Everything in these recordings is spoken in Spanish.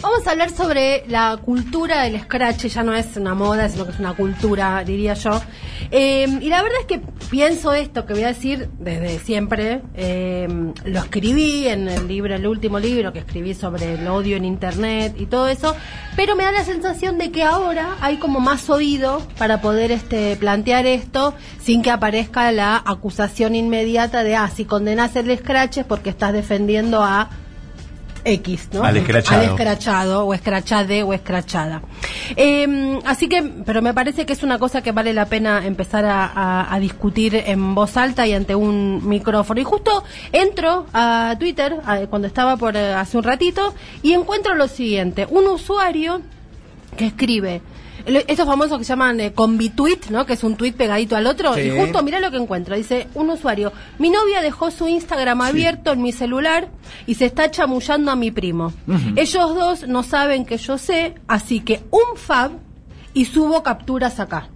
Vamos a hablar sobre la cultura del scratch, ya no es una moda, sino que es una cultura, diría yo. Eh, y la verdad es que pienso esto que voy a decir desde siempre. Eh, lo escribí en el libro, el último libro que escribí sobre el odio en internet y todo eso, pero me da la sensación de que ahora hay como más oído para poder este plantear esto sin que aparezca la acusación inmediata de ah, si condenas el scratch es porque estás defendiendo a X, ¿no? Al escrachado. Al escrachado, o escrachade, o escrachada. Eh, así que, pero me parece que es una cosa que vale la pena empezar a, a- a discutir en voz alta y ante un micrófono. Y justo entro a Twitter, a- cuando estaba por eh, hace un ratito, y encuentro lo siguiente. Un usuario que escribe estos famosos que se llaman eh, convitweet, ¿no? Que es un tweet pegadito al otro. Sí. Y justo, mira lo que encuentro. Dice un usuario, mi novia dejó su Instagram abierto en mi celular y se está chamullando a mi primo. Ellos dos no saben que yo sé, así que un fab y subo capturas acá.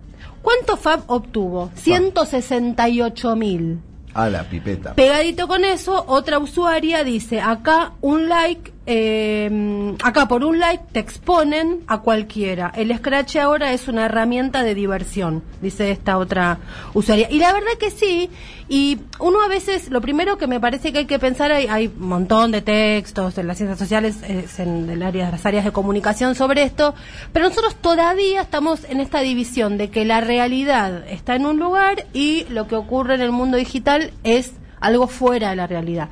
¿Cuánto fab obtuvo? 168 mil. A la pipeta. Pegadito con eso, otra usuaria dice, acá un like, eh, acá por un like te exponen a cualquiera. El Scratch ahora es una herramienta de diversión, dice esta otra usuaria. Y la verdad que sí, y uno a veces, lo primero que me parece que hay que pensar, hay, hay un montón de textos en las ciencias sociales, eh, en el área, las áreas de comunicación sobre esto, pero nosotros todavía estamos en esta división de que la realidad está en un lugar y lo que ocurre en el mundo digital es algo fuera de la realidad.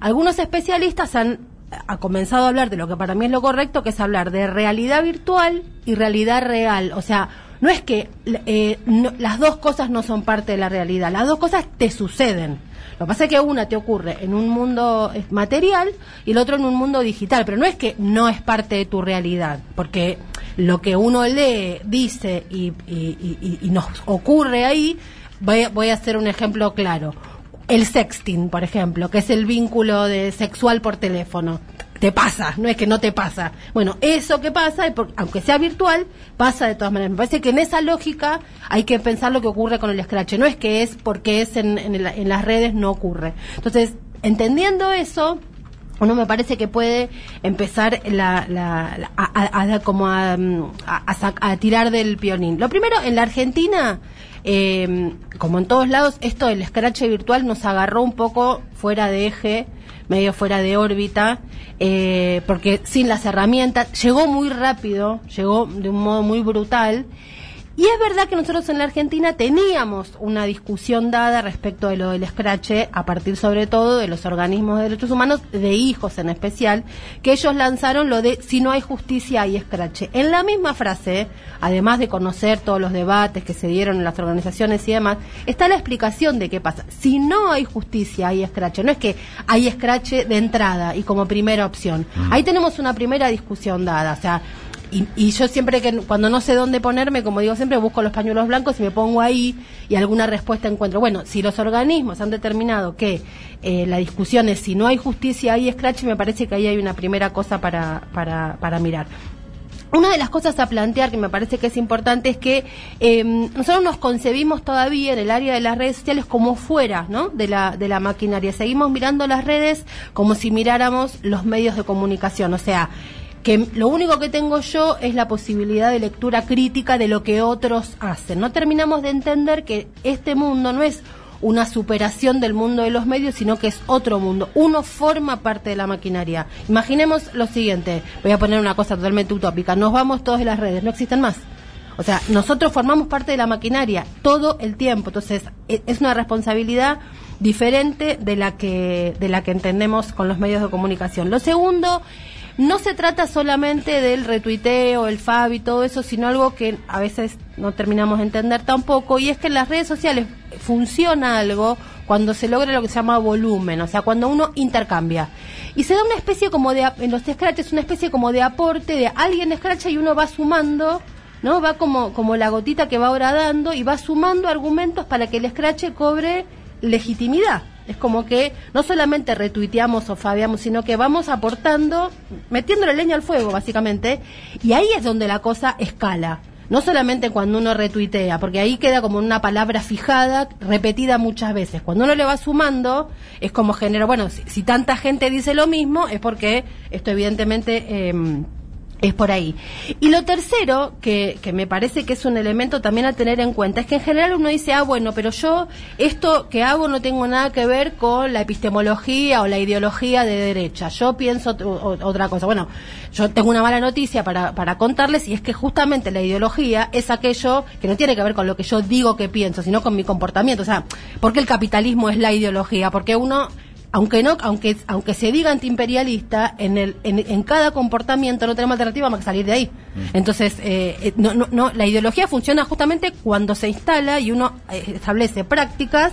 Algunos especialistas han ha comenzado a hablar de lo que para mí es lo correcto, que es hablar de realidad virtual y realidad real. O sea, no es que eh, no- las dos cosas no son parte de la realidad, las dos cosas te suceden. Lo que pasa es que una te ocurre en un mundo eh, material y el otro en un mundo digital, pero no es que no es parte de tu realidad, porque lo que uno lee, dice y, y- y- nos ocurre ahí, voy voy a hacer un ejemplo claro. El sexting, por ejemplo, que es el vínculo de sexual por teléfono. Te pasa, no es que no te pasa. Bueno, eso que pasa, aunque sea virtual, pasa de todas maneras. Me parece que en esa lógica hay que pensar lo que ocurre con el scratch. No es que es porque es en, en las redes, no ocurre. Entonces, entendiendo eso, uno me parece que puede empezar la, la- la- a, a- a como a, mm, a tirar del pionín. Lo primero, en la Argentina, eh, como en todos lados, esto del scratch virtual nos agarró un poco fuera de eje, medio fuera de órbita, eh, porque sin las herramientas, llegó muy rápido, llegó de un modo muy brutal. Y es verdad que nosotros en la Argentina teníamos una discusión dada respecto de lo del escrache, a partir sobre todo de los organismos de derechos humanos, de hijos en especial, que ellos lanzaron lo de si no hay justicia hay escrache. En la misma frase, además de conocer todos los debates que se dieron en las organizaciones y demás, está la explicación de qué pasa. Si no hay justicia hay escrache. No es que hay escrache de entrada y como primera opción. Ahí tenemos una primera discusión dada. O sea, y, y yo siempre que cuando no sé dónde ponerme, como digo siempre, busco los pañuelos blancos y me pongo ahí y alguna respuesta encuentro. Bueno, si los organismos han determinado que eh, la discusión es si no hay justicia, hay scratch, me parece que ahí hay una primera cosa para, para, para mirar. Una de las cosas a plantear que me parece que es importante es que eh, nosotros nos concebimos todavía en el área de las redes sociales como fuera ¿no? de, la, de la maquinaria. Seguimos mirando las redes como si miráramos los medios de comunicación. O sea, que lo único que tengo yo es la posibilidad de lectura crítica de lo que otros hacen. No terminamos de entender que este mundo no es una superación del mundo de los medios, sino que es otro mundo. Uno forma parte de la maquinaria. Imaginemos lo siguiente, voy a poner una cosa totalmente utópica, nos vamos todos de las redes, no existen más. O sea, nosotros formamos parte de la maquinaria todo el tiempo, entonces e- es una responsabilidad diferente de la que de la que entendemos con los medios de comunicación. Lo segundo, no se trata solamente del retuiteo, el fab y todo eso, sino algo que a veces no terminamos de entender tampoco, y es que en las redes sociales funciona algo cuando se logra lo que se llama volumen, o sea, cuando uno intercambia. Y se da una especie como de, en los scratches, una especie como de aporte de alguien escracha y uno va sumando, ¿no? Va como, como la gotita que va horadando y va sumando argumentos para que el scratch cobre legitimidad. Es como que no solamente retuiteamos o fabiamos, sino que vamos aportando, metiéndole leña al fuego, básicamente, y ahí es donde la cosa escala. No solamente cuando uno retuitea, porque ahí queda como una palabra fijada, repetida muchas veces. Cuando uno le va sumando, es como genera, bueno, si, tanta gente dice lo mismo, es porque esto evidentemente... em, Es por ahí. Y lo tercero, que, que, me parece que es un elemento también a tener en cuenta, es que en general uno dice, ah, bueno, pero yo esto que hago no tengo nada que ver con la epistemología o la ideología de derecha. Yo pienso otra cosa. Bueno, yo tengo una mala noticia para, para contarles y es que justamente la ideología es aquello que no tiene que ver con lo que yo digo que pienso, sino con mi comportamiento. O sea, ¿por qué el capitalismo es la ideología? Porque uno aunque no, aunque, aunque se diga antiimperialista, en, el, en, cada comportamiento no tenemos alternativa más que salir de ahí. Mm. Entonces, eh, eh, no, no, no, la ideología funciona justamente cuando se instala y uno eh, establece prácticas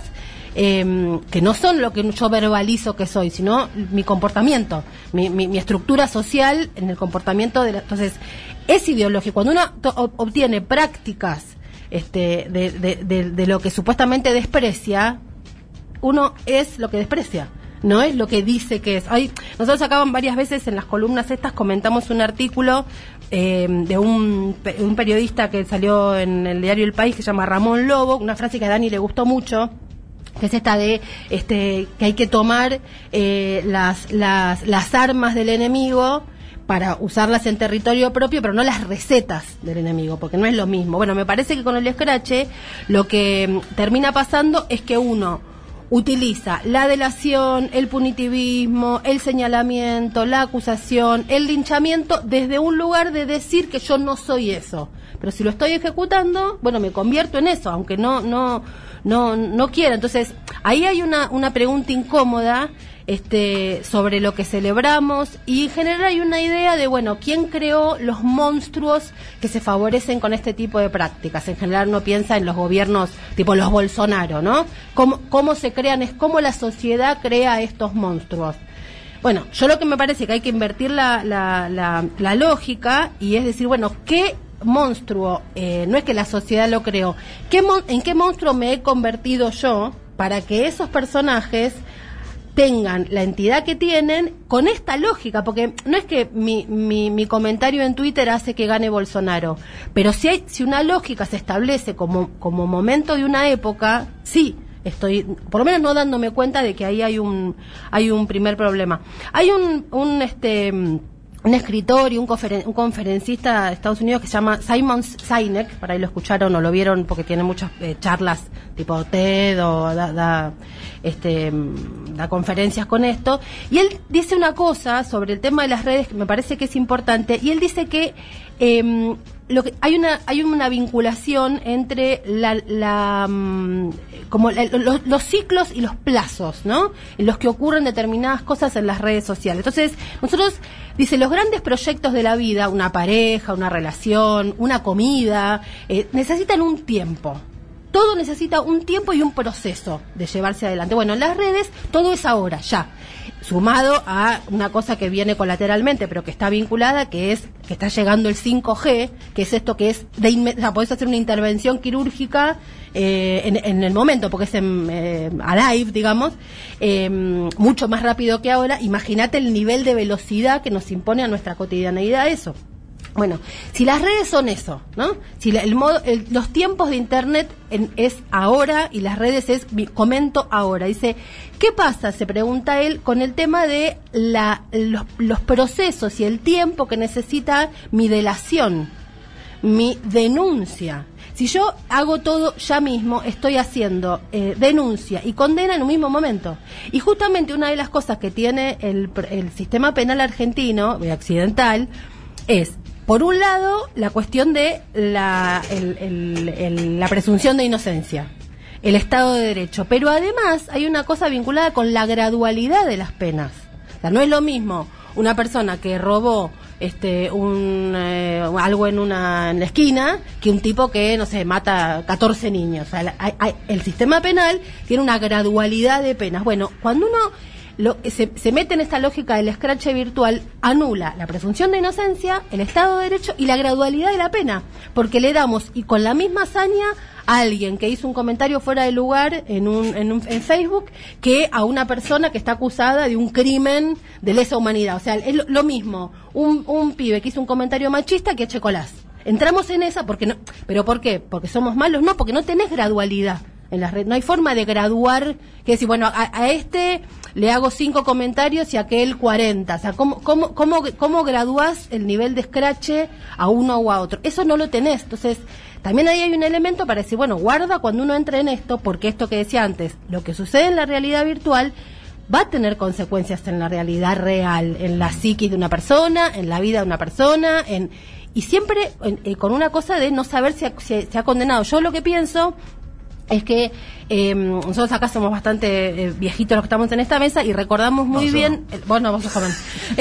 em, que no son lo que yo verbalizo que soy, sino mi comportamiento, mi, mi, estructura social en el comportamiento de la, entonces es ideológico. Cuando uno obtiene prácticas este, de, de, de, lo que supuestamente desprecia, uno es lo que desprecia no es lo que dice que es. Hay, nosotros acaban varias veces en las columnas estas comentamos un artículo eh, de un, periodista que salió en el diario El País que se llama Ramón Lobo, una frase que a Dani le gustó mucho que es esta de este que hay que tomar eh, las, las, las armas del enemigo para usarlas en territorio propio, pero no las recetas del enemigo, porque no es lo mismo. Bueno, me parece que con el escrache lo que mm, termina pasando es que uno utiliza la delación, el punitivismo, el señalamiento, la acusación, el linchamiento desde un lugar de decir que yo no soy eso. Pero si lo estoy ejecutando, bueno, me convierto en eso, aunque no no no no quiera. Entonces, ahí hay una una pregunta incómoda este, sobre lo que celebramos y en general hay una idea de, bueno, ¿quién creó los monstruos que se favorecen con este tipo de prácticas? En general uno piensa en los gobiernos tipo los Bolsonaro, ¿no? ¿Cómo, cómo se crean? Es cómo la sociedad crea estos monstruos. Bueno, yo lo que me parece que hay que invertir la, la, la, lógica y es decir, bueno, ¿qué monstruo, eh, no es que la sociedad lo creó, ¿qué ¿en qué monstruo me he convertido yo para que esos personajes tengan la entidad que tienen con esta lógica, porque no es que mi, mi, mi, comentario en Twitter hace que gane Bolsonaro, pero si, hay, si una lógica se establece como, como momento de una época, sí, estoy por lo menos no dándome cuenta de que ahí hay un hay un primer problema. Hay un un este un escritor y un, conferencista de Estados Unidos que se llama Simon Sinek, para ahí lo escucharon o lo vieron porque tiene muchas eh, charlas tipo TED o da, este, da conferencias con esto. Y él dice una cosa sobre el tema de las redes que me parece que es importante y él dice que eh, lo que hay una hay una vinculación entre la, la mm, como los, ciclos y los plazos, ¿no? En los que ocurren determinadas cosas en las redes sociales. Entonces, nosotros dice los grandes proyectos de la vida, una pareja, una relación, una comida, eh, necesitan un tiempo. Todo necesita un tiempo y un proceso de llevarse adelante. Bueno, en las redes todo es ahora, ya sumado a una cosa que viene colateralmente, pero que está vinculada, que es que está llegando el 5G, que es esto que es de o sea, podés hacer una intervención quirúrgica eh, en, el momento, porque es en, eh, live, digamos, eh, mucho más rápido que ahora. Imagínate el nivel de velocidad que nos impone a nuestra cotidianeidad eso. Bueno, si las redes son eso, ¿no? Si el modo, los tiempos de Internet es ahora y las redes es comento ahora. Dice, ¿qué pasa? Se pregunta él con el tema de la, los, procesos y el tiempo que necesita mi delación, mi denuncia. Si yo hago todo ya mismo, estoy haciendo eh, denuncia y condena en un mismo momento. Y justamente una de las cosas que tiene el, el sistema penal argentino, occidental, es por un lado, la cuestión de la, la presunción de inocencia, el Estado de Derecho, pero además hay una cosa vinculada con la gradualidad de las penas. O sea, no es lo mismo una persona que robó este un eh, algo en una en la esquina que un tipo que no sé mata 14 niños. O sea, el sistema penal tiene una gradualidad de penas. Bueno cuando uno lo, se, mete en esta lógica del scratch virtual, anula la presunción de inocencia, el Estado de Derecho y la gradualidad de la pena, porque le damos, y con la misma hazaña, a alguien que hizo un comentario fuera de lugar en, un, en, un, Facebook que a una persona que está acusada de un crimen de lesa humanidad. O sea, es lo, mismo, un, un pibe que hizo un comentario machista que Checolás. Entramos en esa porque no, pero ¿por qué? Porque somos malos, no, porque no tenés gradualidad en la red, no hay forma de graduar, que decir, bueno, a, a este le hago cinco comentarios y aquel 40. O sea, ¿cómo, cómo, cómo, cómo gradúas el nivel de escrache a uno o a otro? Eso no lo tenés. Entonces, también ahí hay un elemento para decir, bueno, guarda cuando uno entra en esto, porque esto que decía antes, lo que sucede en la realidad virtual va a tener consecuencias en la realidad real, en la psiquis de una persona, en la vida de una persona, en y siempre eh, con una cosa de no saber si se ha condenado. Yo lo que pienso es que eh, nosotros acá somos bastante eh, viejitos los que estamos en esta mesa y recordamos muy bien, bueno, vos sos joven,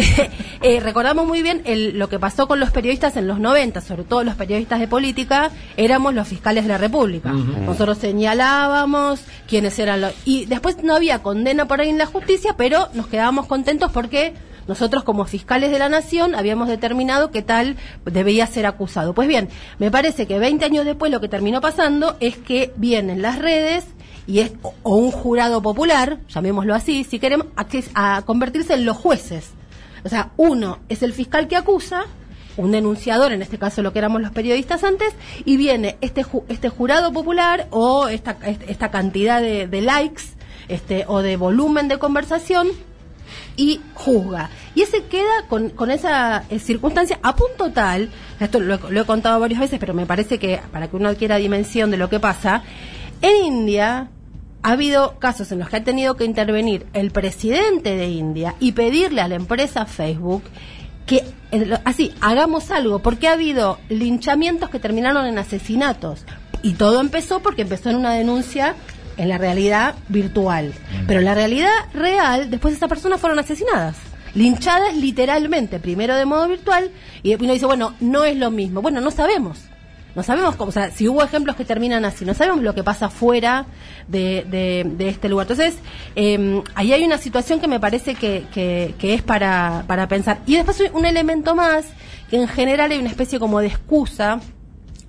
eh, recordamos muy bien el, lo que pasó con los periodistas en los 90, sobre todo los periodistas de política, éramos los fiscales de la República. Nosotros señalábamos quiénes eran los... Y después no había condena por ahí en la justicia, pero nos quedábamos contentos porque nosotros como fiscales de la nación habíamos determinado que tal debía ser acusado. Pues bien, me parece que 20 años después lo que terminó pasando es que vienen las redes y es o un jurado popular, llamémoslo así, si queremos, a, a convertirse en los jueces. O sea, uno es el fiscal que acusa, un denunciador, en este caso lo que éramos los periodistas antes, y viene este, este jurado popular o esta, esta cantidad de, de likes este, o de volumen de conversación y juzga. Y ese queda con, con esa eh, circunstancia a punto tal, esto lo, he contado varias veces, pero me parece que para que uno adquiera dimensión de lo que pasa, en India ha habido casos en los que ha tenido que intervenir el presidente de India y pedirle a la empresa Facebook que así hagamos algo, porque ha habido linchamientos que terminaron en asesinatos. Y todo empezó porque empezó en una denuncia en la realidad virtual. Mm. Pero en la realidad real, después esas personas fueron asesinadas. Linchadas literalmente, primero de modo virtual, y después uno dice, bueno, no es lo mismo. Bueno, no sabemos. No sabemos cómo, o sea, si hubo ejemplos que terminan así, no sabemos lo que pasa fuera de, de, este lugar. Entonces, eh, ahí hay una situación que me parece que, que, que, es para, para pensar. Y después un elemento más, que en general hay una especie como de excusa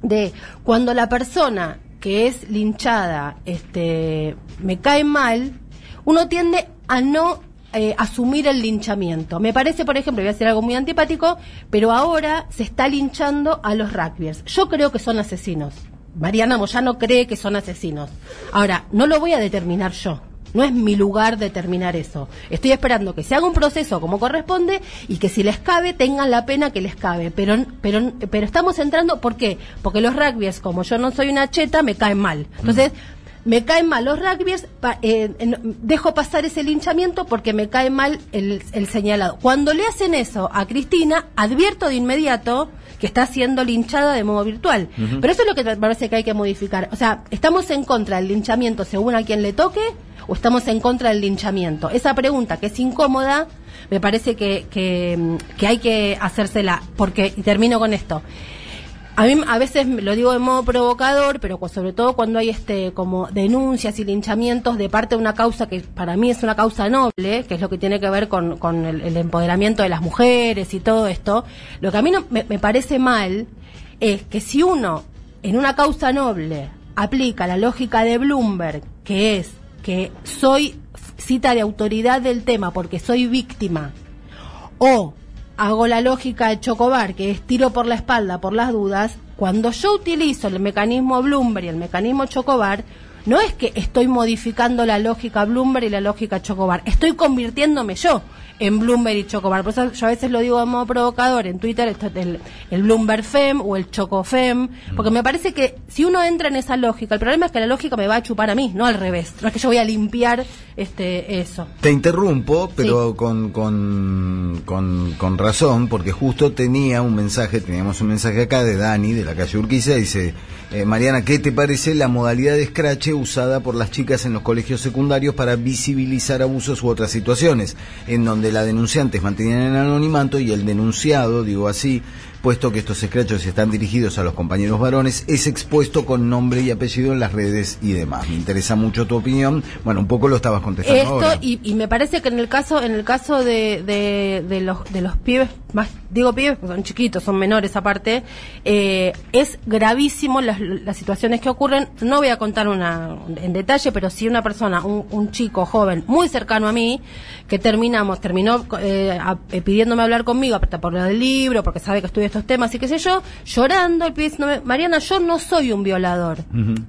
de cuando la persona que es linchada este, me cae mal, uno tiende a no eh, asumir el linchamiento. Me parece, por ejemplo, voy a hacer algo muy antipático, pero ahora se está linchando a los rugbyers. Yo creo que son asesinos. Mariana Moyano cree que son asesinos. Ahora, no lo voy a determinar yo. No es mi lugar determinar eso. Estoy esperando que se haga un proceso como corresponde y que si les cabe tengan la pena que les cabe. Pero, pero, pero estamos entrando, ¿por qué? Porque los rugbyers, como yo no soy una cheta, me caen mal. Entonces, me caen mal los rugbyers, eh, dejo pasar ese linchamiento porque me cae mal el, el, señalado. Cuando le hacen eso a Cristina, advierto de inmediato que está siendo linchada de modo virtual. Pero eso es lo que me parece que hay que modificar. O sea, ¿estamos en contra del linchamiento según a quien le toque o estamos en contra del linchamiento? Esa pregunta que es incómoda, me parece que, que, que hay que hacérsela. Porque, y termino con esto. A mí a veces lo digo de modo provocador, pero sobre todo cuando hay este como denuncias y linchamientos de parte de una causa que para mí es una causa noble, que es lo que tiene que ver con, con el, empoderamiento de las mujeres y todo esto, lo que a mí no, me, me parece mal es que si uno en una causa noble aplica la lógica de Bloomberg, que es que soy cita de autoridad del tema porque soy víctima, o hago la lógica de Chocobar, que es tiro por la espalda por las dudas, cuando yo utilizo el mecanismo Bloomberg y el mecanismo Chocobar, no es que estoy modificando la lógica Bloomberg y la lógica Chocobar, estoy convirtiéndome yo en Bloomberg y Chocobar. Por eso yo a veces lo digo de modo provocador en Twitter, el, el Bloomberg Fem o el Chocofem, porque me parece que si uno entra en esa lógica, el problema es que la lógica me va a chupar a mí, no al revés. No es que yo voy a limpiar este eso. Te interrumpo, pero con, con, con, razón, porque justo tenía un mensaje, teníamos un mensaje acá de Dani, de la calle Urquiza, dice, eh, Mariana, ¿qué te parece la modalidad de scratch usada por las chicas en los colegios secundarios para visibilizar abusos u otras situaciones, en donde la denunciante es mantenida en anonimato y el denunciado, digo así, puesto que estos escrachos están dirigidos a los compañeros varones, es expuesto con nombre y apellido en las redes y demás. Me interesa mucho tu opinión. Bueno, un poco lo estabas contestando Esto, Y, me parece que en el caso en el caso de, de, los, de los pibes, más digo pibes porque son chiquitos, son menores aparte, eh, es gravísimo las, las, situaciones que ocurren. No voy a contar una en detalle, pero si una persona, un, un chico joven muy cercano a mí, que terminamos, terminó eh, pidiéndome hablar conmigo por lo del libro, porque sabe que estoy estos temas y qué sé yo, llorando, el pibe diciéndome, Mariana, yo no soy un violador.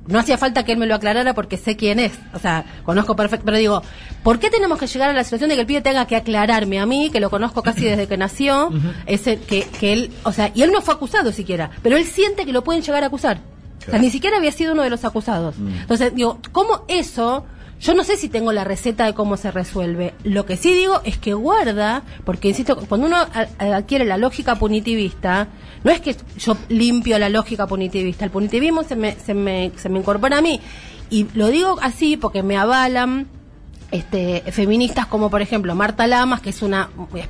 No hacía falta que él me lo aclarara porque sé quién es, o sea, conozco perfecto, pero digo, ¿por qué tenemos que llegar a la situación de que el pibe tenga que aclararme a mí, que lo conozco casi desde que nació, ese, que, que él, o sea, y él no fue acusado siquiera, pero él siente que lo pueden llegar a acusar. O sea, ni siquiera había sido uno de los acusados. Entonces, digo, ¿cómo eso yo no sé si tengo la receta de cómo se resuelve. Lo que sí digo es que guarda, porque insisto, cuando uno adquiere la lógica punitivista, no es que yo limpio la lógica punitivista, el punitivismo se me, se me, se me incorpora a mí. Y lo digo así porque me avalan este, feministas como por ejemplo Marta Lamas, que es una,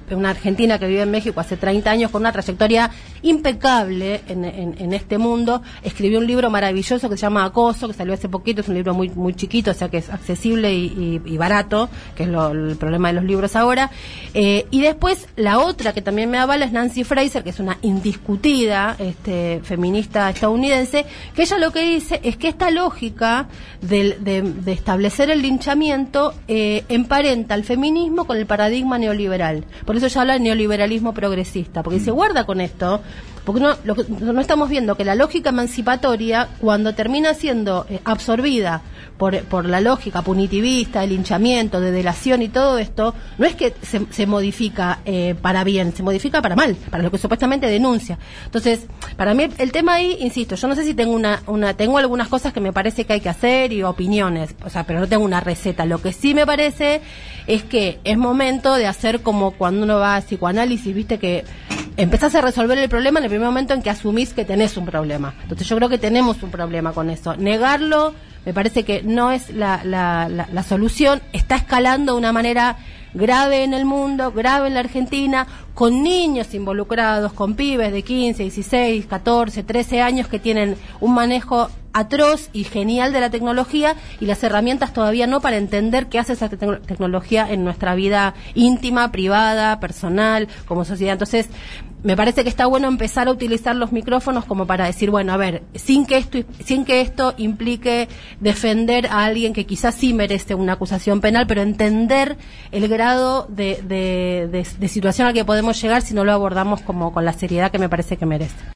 una argentina que vive en México hace 30 años con una trayectoria impecable en, en, este mundo, escribió un libro maravilloso que se llama Acoso, que salió hace poquito, es un libro muy, muy chiquito, o sea que es accesible y, barato, que es el problema de los libros ahora. Eh, y después la otra que también me avala es Nancy Fraser, que es una indiscutida este, feminista estadounidense, que ella lo que dice es que esta lógica de, de establecer el linchamiento eh, emparenta el feminismo con el paradigma neoliberal. Por eso ella habla de neoliberalismo progresista, porque se guarda con esto, porque no, lo no estamos viendo que la lógica emancipatoria, cuando termina siendo eh, absorbida por, por, la lógica punitivista, el linchamiento, de delación y todo esto, no es que se, se modifica eh, para bien, se modifica para mal, para lo que supuestamente denuncia. Entonces, para mí el tema ahí, insisto, yo no sé si tengo una, una, tengo algunas cosas que me parece que hay que hacer y opiniones, o sea, pero no tengo una receta. Lo que sí me parece es que es momento de hacer como cuando uno va a psicoanálisis, viste que empezás a resolver el problema en el primer momento en que asumís que tenés un problema. Entonces yo creo que tenemos un problema con eso. Negarlo me parece que no es la, la, la, solución, está escalando de una manera grave en el mundo, grave en la Argentina, con niños involucrados, con pibes de 15, 16, 14, 13 años que tienen un manejo atroz y genial de la tecnología y las herramientas todavía no para entender qué hace esa tecnología en nuestra vida íntima, privada, personal, como sociedad. Entonces, me parece que está bueno empezar a utilizar los micrófonos como para decir, bueno, a ver, sin que esto, sin que esto implique defender a alguien que quizás sí merece una acusación penal, pero entender el grado de, de, de situación al que podemos llegar si no lo abordamos como con la seriedad que me parece que merece.